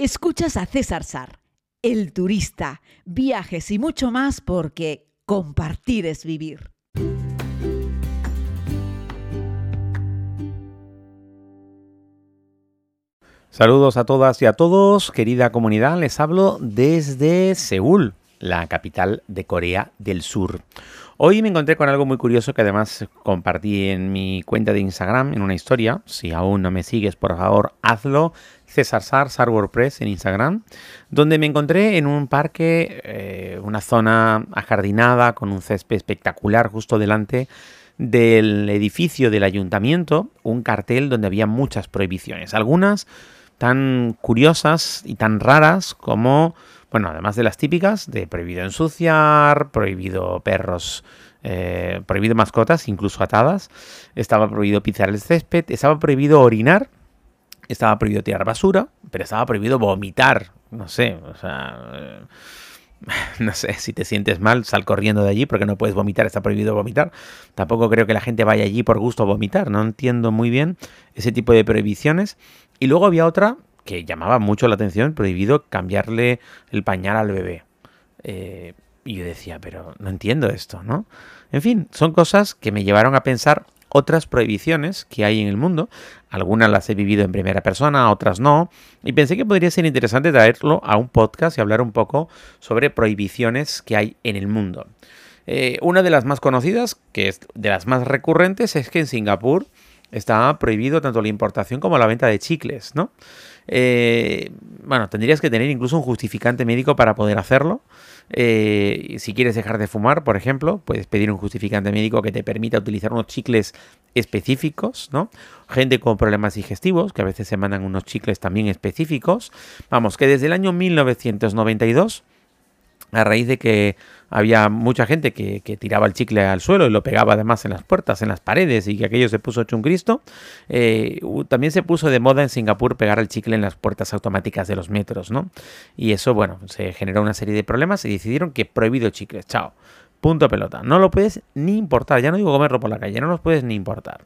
Escuchas a César Sar, el turista, viajes y mucho más porque compartir es vivir. Saludos a todas y a todos, querida comunidad, les hablo desde Seúl, la capital de Corea del Sur. Hoy me encontré con algo muy curioso que además compartí en mi cuenta de Instagram, en una historia. Si aún no me sigues, por favor, hazlo. César Sar, Sar WordPress en Instagram, donde me encontré en un parque, eh, una zona ajardinada con un césped espectacular justo delante del edificio del ayuntamiento, un cartel donde había muchas prohibiciones, algunas tan curiosas y tan raras como, bueno, además de las típicas, de prohibido ensuciar, prohibido perros eh, prohibido mascotas, incluso atadas, estaba prohibido pisar el césped, estaba prohibido orinar estaba prohibido tirar basura, pero estaba prohibido vomitar. No sé, o sea, eh, no sé, si te sientes mal, sal corriendo de allí porque no puedes vomitar, está prohibido vomitar. Tampoco creo que la gente vaya allí por gusto a vomitar, no entiendo muy bien ese tipo de prohibiciones. Y luego había otra que llamaba mucho la atención, prohibido cambiarle el pañal al bebé. Eh, y yo decía, pero no entiendo esto, ¿no? En fin, son cosas que me llevaron a pensar otras prohibiciones que hay en el mundo. Algunas las he vivido en primera persona, otras no. Y pensé que podría ser interesante traerlo a un podcast y hablar un poco sobre prohibiciones que hay en el mundo. Eh, una de las más conocidas, que es de las más recurrentes, es que en Singapur está prohibido tanto la importación como la venta de chicles, ¿no? Eh, bueno, tendrías que tener incluso un justificante médico para poder hacerlo. Eh, si quieres dejar de fumar, por ejemplo, puedes pedir un justificante médico que te permita utilizar unos chicles específicos, ¿no? Gente con problemas digestivos, que a veces se mandan unos chicles también específicos. Vamos, que desde el año 1992 a raíz de que había mucha gente que, tiraba el chicle al suelo y lo pegaba además en las puertas, en las paredes y que aquello se puso hecho un Cristo, eh, también se puso de moda en Singapur pegar el chicle en las puertas automáticas de los metros, ¿no? Y eso, bueno, se generó una serie de problemas y decidieron que prohibido el chicle, chao, punto pelota, no lo puedes ni importar, ya no digo comerlo por la calle, no los puedes ni importar.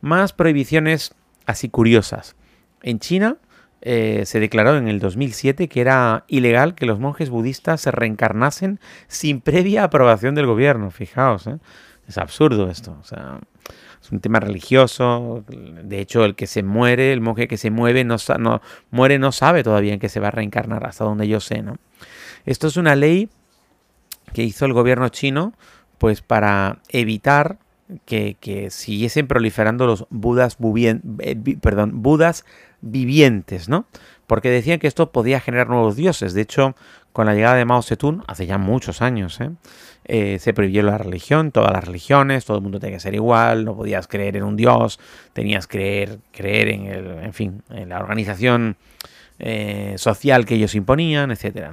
Más prohibiciones así curiosas. En China eh, se declaró en el 2007 que era ilegal que los monjes budistas se reencarnasen sin previa aprobación del gobierno. Fijaos, ¿eh? es absurdo esto. O sea, es un tema religioso. De hecho, el que se muere, el monje que se mueve, no, no, muere no sabe todavía en qué se va a reencarnar, hasta donde yo sé. ¿no? Esto es una ley que hizo el gobierno chino pues para evitar que, siguiesen proliferando los budas, eh, perdón, budas vivientes, ¿no? Porque decían que esto podía generar nuevos dioses. De hecho, con la llegada de Mao Zedong, hace ya muchos años, ¿eh? Eh, se prohibió la religión, todas las religiones, todo el mundo tenía que ser igual, no podías creer en un dios, tenías que creer, creer en, el, en fin, en la organización eh, social que ellos imponían, etcétera.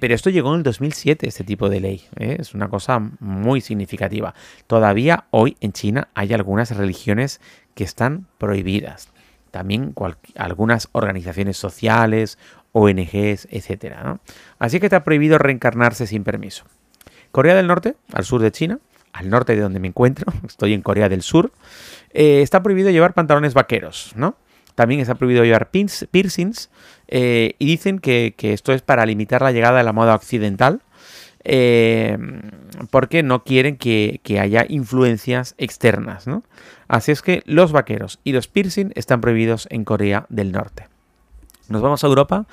pero esto llegó en el 2007, este tipo de ley. Es una cosa muy significativa. Todavía hoy en China hay algunas religiones que están prohibidas también algunas organizaciones sociales, ONGs, etc. Así que está prohibido reencarnarse sin permiso. Corea del Norte, al sur de China, al norte de donde me encuentro, estoy en Corea del Sur, eh, está prohibido llevar pantalones vaqueros, ¿no? También está prohibido llevar piercings eh, y dicen que, esto es para limitar la llegada de la moda occidental eh, porque no quieren que, que, haya influencias externas. ¿no? Así es que los vaqueros y los piercing están prohibidos en Corea del Norte. Nos vamos a Europa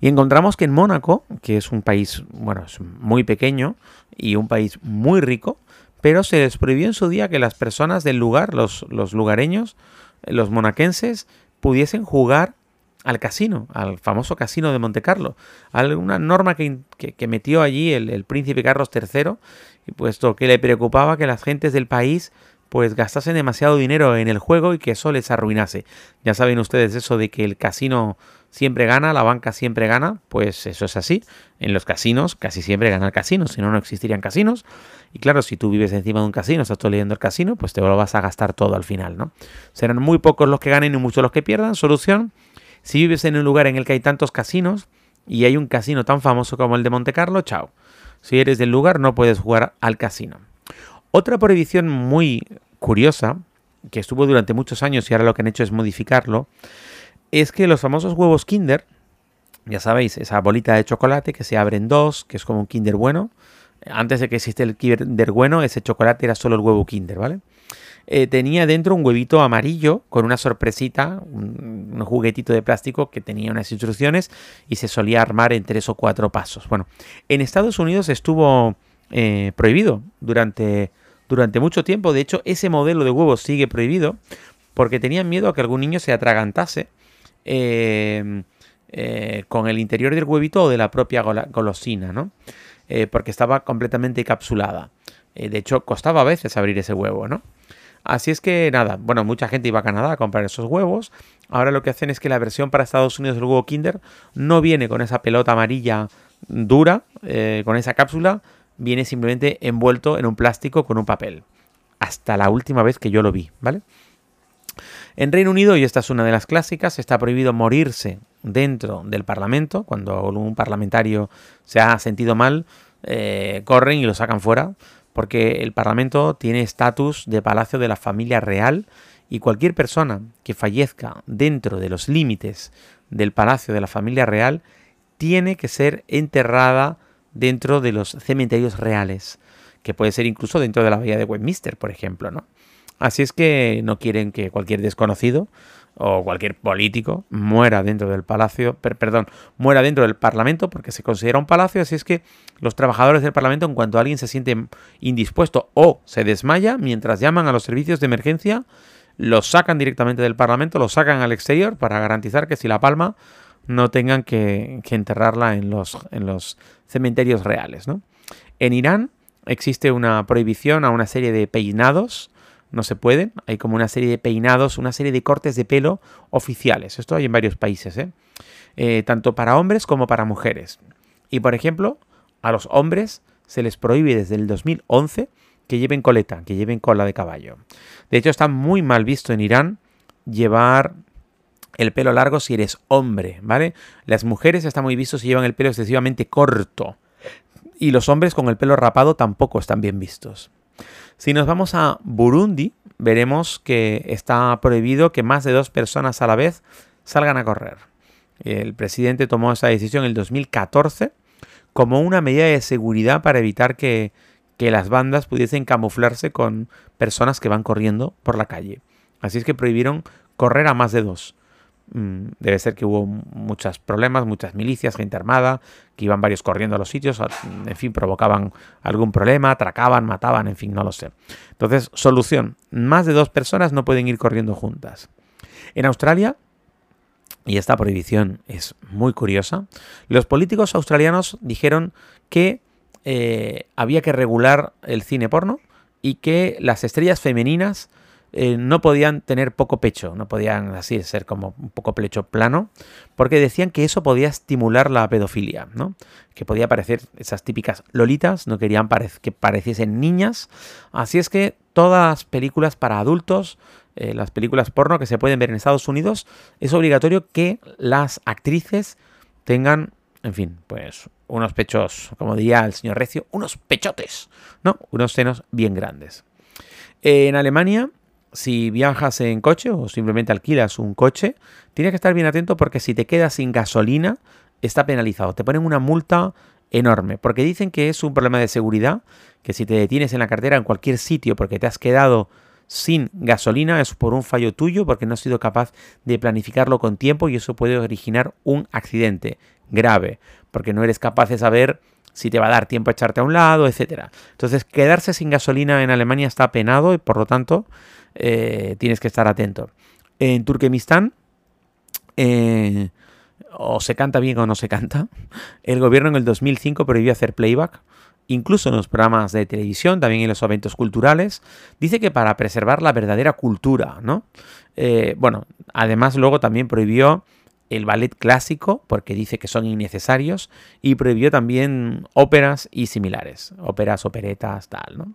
y encontramos que en Mónaco, que es un país, bueno, es muy pequeño y un país muy rico, pero se les prohibió en su día que las personas del lugar, los, los lugareños, los monaquenses, pudiesen jugar al casino, al famoso casino de Monte Carlo. Alguna norma que, metió allí el, el, príncipe Carlos III, puesto que le preocupaba que las gentes del país pues gastasen demasiado dinero en el juego y que eso les arruinase. Ya saben ustedes eso de que el casino siempre gana, la banca siempre gana, pues eso es así. En los casinos casi siempre gana el casino, si no, no existirían casinos. Y claro, si tú vives encima de un casino, estás todo leyendo el casino, pues te lo vas a gastar todo al final, ¿no? Serán muy pocos los que ganen y muchos los que pierdan. Solución, si vives en un lugar en el que hay tantos casinos y hay un casino tan famoso como el de Monte Carlo, chao. Si eres del lugar no puedes jugar al casino. Otra prohibición muy curiosa, que estuvo durante muchos años y ahora lo que han hecho es modificarlo, es que los famosos huevos Kinder ya sabéis, esa bolita de chocolate que se abre en dos, que es como un Kinder bueno. Antes de que existe el Kinder bueno, ese chocolate era solo el huevo Kinder, ¿vale? Eh, tenía dentro un huevito amarillo con una sorpresita, un, juguetito de plástico que tenía unas instrucciones y se solía armar en tres o cuatro pasos. Bueno, en Estados Unidos estuvo eh, prohibido durante, durante mucho tiempo. De hecho, ese modelo de huevo sigue prohibido porque tenían miedo a que algún niño se atragantase. Eh, con el interior del huevito o de la propia golosina, ¿no? porque estaba completamente capsulada. de hecho, costaba a veces abrir ese huevo, ¿no? Así es que nada, bueno, mucha gente iba a Canadá a comprar esos huevos. Ahora lo que hacen es que la versión para Estados Unidos del huevo Kinder no viene con esa pelota amarilla dura, eh, con esa cápsula, viene simplemente envuelto en un plástico con un papel. Hasta la última vez que yo lo vi, ¿vale? En Reino Unido, y esta es una de las clásicas, está prohibido morirse dentro del Parlamento. Cuando un parlamentario se ha sentido mal, eh, corren y lo sacan fuera porque el Parlamento tiene estatus de palacio de la familia real y cualquier persona que fallezca dentro de los límites del palacio de la familia real tiene que ser enterrada dentro de los cementerios reales, que puede ser incluso dentro de la bahía de Westminster, por ejemplo, ¿no? Así es que no quieren que cualquier desconocido o cualquier político muera dentro del palacio, perdón, muera dentro del parlamento porque se considera un palacio, así es que los trabajadores del parlamento en cuanto alguien se siente indispuesto o se desmaya, mientras llaman a los servicios de emergencia, los sacan directamente del parlamento, los sacan al exterior para garantizar que si la palma no tengan que, enterrarla en los, en los cementerios reales. ¿no? En Irán existe una prohibición a una serie de peinados no se puede. Hay como una serie de peinados, una serie de cortes de pelo oficiales. Esto hay en varios países, ¿eh? Eh, tanto para hombres como para mujeres. Y por ejemplo, a los hombres se les prohíbe desde el 2011 que lleven coleta, que lleven cola de caballo. De hecho, está muy mal visto en Irán llevar el pelo largo si eres hombre, ¿vale? Las mujeres está muy visto si llevan el pelo excesivamente corto. Y los hombres con el pelo rapado tampoco están bien vistos. Si nos vamos a Burundi, veremos que está prohibido que más de dos personas a la vez salgan a correr. El presidente tomó esa decisión en el 2014 como una medida de seguridad para evitar que, que las bandas pudiesen camuflarse con personas que van corriendo por la calle. Así es que prohibieron correr a más de dos. Mm, debe ser que hubo muchos problemas, muchas milicias, gente armada, que iban varios corriendo a los sitios, en fin, provocaban algún problema, atracaban, mataban, en fin, no lo sé. Entonces, solución, más de dos personas no pueden ir corriendo juntas. En Australia, y esta prohibición es muy curiosa, los políticos australianos dijeron que eh, había que regular el cine porno y que las estrellas femeninas eh, no podían tener poco pecho, no podían así ser como un poco pecho plano, porque decían que eso podía estimular la pedofilia, ¿no? Que podía parecer esas típicas lolitas, no querían que pareciesen niñas, así es que todas las películas para adultos, eh, las películas porno que se pueden ver en Estados Unidos, es obligatorio que las actrices tengan, en fin, pues unos pechos, como diría el señor Recio, unos pechotes, ¿no? Unos senos bien grandes. En Alemania si viajas en coche o simplemente alquilas un coche, tienes que estar bien atento porque si te quedas sin gasolina, está penalizado. Te ponen una multa enorme porque dicen que es un problema de seguridad, que si te detienes en la cartera en cualquier sitio porque te has quedado sin gasolina es por un fallo tuyo porque no has sido capaz de planificarlo con tiempo y eso puede originar un accidente grave porque no eres capaz de saber si te va a dar tiempo a echarte a un lado, etcétera. Entonces, quedarse sin gasolina en Alemania está penado y por lo tanto eh, tienes que estar atento. En Turkmenistán, eh, o se canta bien o no se canta, el gobierno en el 2005 prohibió hacer playback, incluso en los programas de televisión, también en los eventos culturales. Dice que para preservar la verdadera cultura, ¿no? Eh, bueno, además luego también prohibió el ballet clásico, porque dice que son innecesarios, y prohibió también óperas y similares, óperas, operetas, tal, ¿no?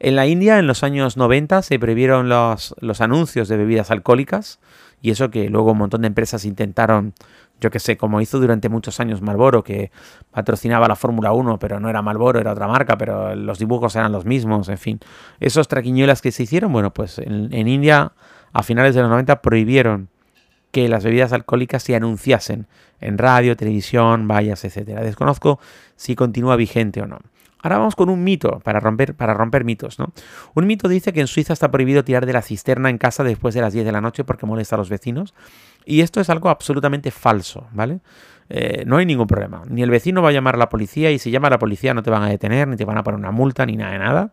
En la India, en los años 90, se prohibieron los, los anuncios de bebidas alcohólicas, y eso que luego un montón de empresas intentaron, yo que sé, como hizo durante muchos años Marlboro, que patrocinaba la Fórmula 1, pero no era Marlboro, era otra marca, pero los dibujos eran los mismos, en fin. Esos traquiñuelas que se hicieron, bueno, pues en, en India, a finales de los 90, prohibieron que las bebidas alcohólicas se anunciasen en radio, televisión, vallas, etc. Desconozco si continúa vigente o no. Ahora vamos con un mito para romper, para romper mitos. ¿no? Un mito dice que en Suiza está prohibido tirar de la cisterna en casa después de las 10 de la noche porque molesta a los vecinos. Y esto es algo absolutamente falso, ¿vale? Eh, no hay ningún problema. Ni el vecino va a llamar a la policía y si llama a la policía no te van a detener, ni te van a poner una multa, ni nada de nada.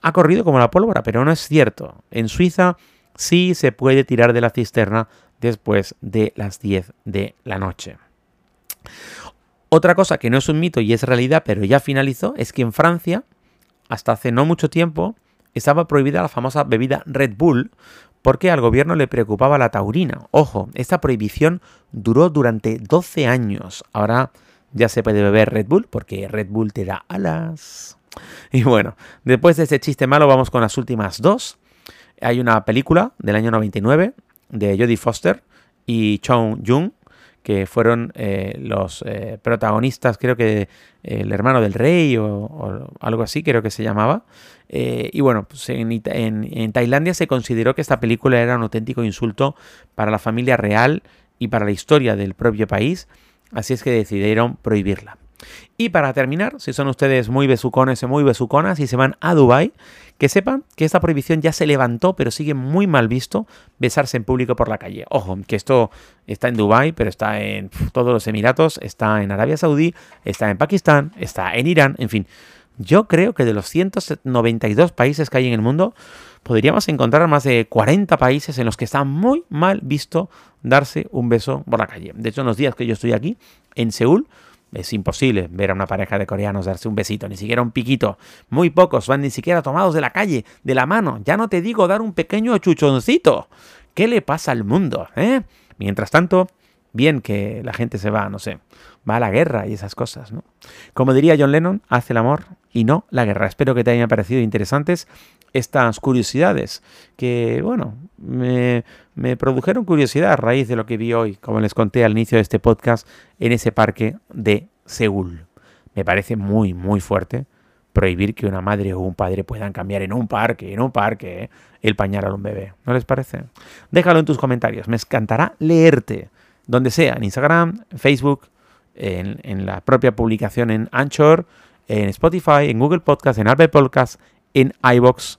Ha corrido como la pólvora, pero no es cierto. En Suiza sí se puede tirar de la cisterna después de las 10 de la noche. Otra cosa que no es un mito y es realidad, pero ya finalizó, es que en Francia, hasta hace no mucho tiempo, estaba prohibida la famosa bebida Red Bull porque al gobierno le preocupaba la taurina. Ojo, esta prohibición duró durante 12 años. Ahora ya se puede beber Red Bull porque Red Bull te da alas. Y bueno, después de este chiste malo vamos con las últimas dos. Hay una película del año 99 de Jodie Foster y Chong Jung que fueron eh, los eh, protagonistas, creo que eh, el hermano del rey o, algo así, creo que se llamaba. y bueno, pues en, Tailandia se consideró que esta película era un auténtico insulto para la familia real y para la historia del propio país, así es que decidieron prohibirla. Y para terminar, si son ustedes muy besucones o muy besuconas y se van a Dubai, que sepan que esta prohibición ya se levantó, pero sigue muy mal visto besarse en público por la calle. Ojo, que esto está en Dubai, pero está en todos los Emiratos, está en Arabia Saudí, está en Pakistán, está en Irán, en fin. Yo creo que de los 192 países que hay en el mundo, podríamos encontrar más de 40 países en los que está muy mal visto darse un beso por la calle. De hecho, en los días que yo estoy aquí, en Seúl, es imposible ver a una pareja de coreanos darse un besito, ni siquiera un piquito. Muy pocos van ni siquiera tomados de la calle, de la mano. Ya no te digo dar un pequeño chuchoncito. ¿Qué le pasa al mundo? Eh? Mientras tanto, bien que la gente se va, no sé, va a la guerra y esas cosas, ¿no? Como diría John Lennon, hace el amor y no la guerra. Espero que te hayan parecido interesantes estas curiosidades que, bueno, me, me, produjeron curiosidad a raíz de lo que vi hoy, como les conté al inicio de este podcast, en ese parque de Seúl. Me parece muy, muy fuerte prohibir que una madre o un padre puedan cambiar en un parque, en un parque, ¿eh? el pañal a un bebé. ¿No les parece? Déjalo en tus comentarios, me encantará leerte, donde sea, en Instagram, Facebook, en, en la propia publicación en Anchor, en Spotify, en Google Podcast, en Apple Podcast, en iBox.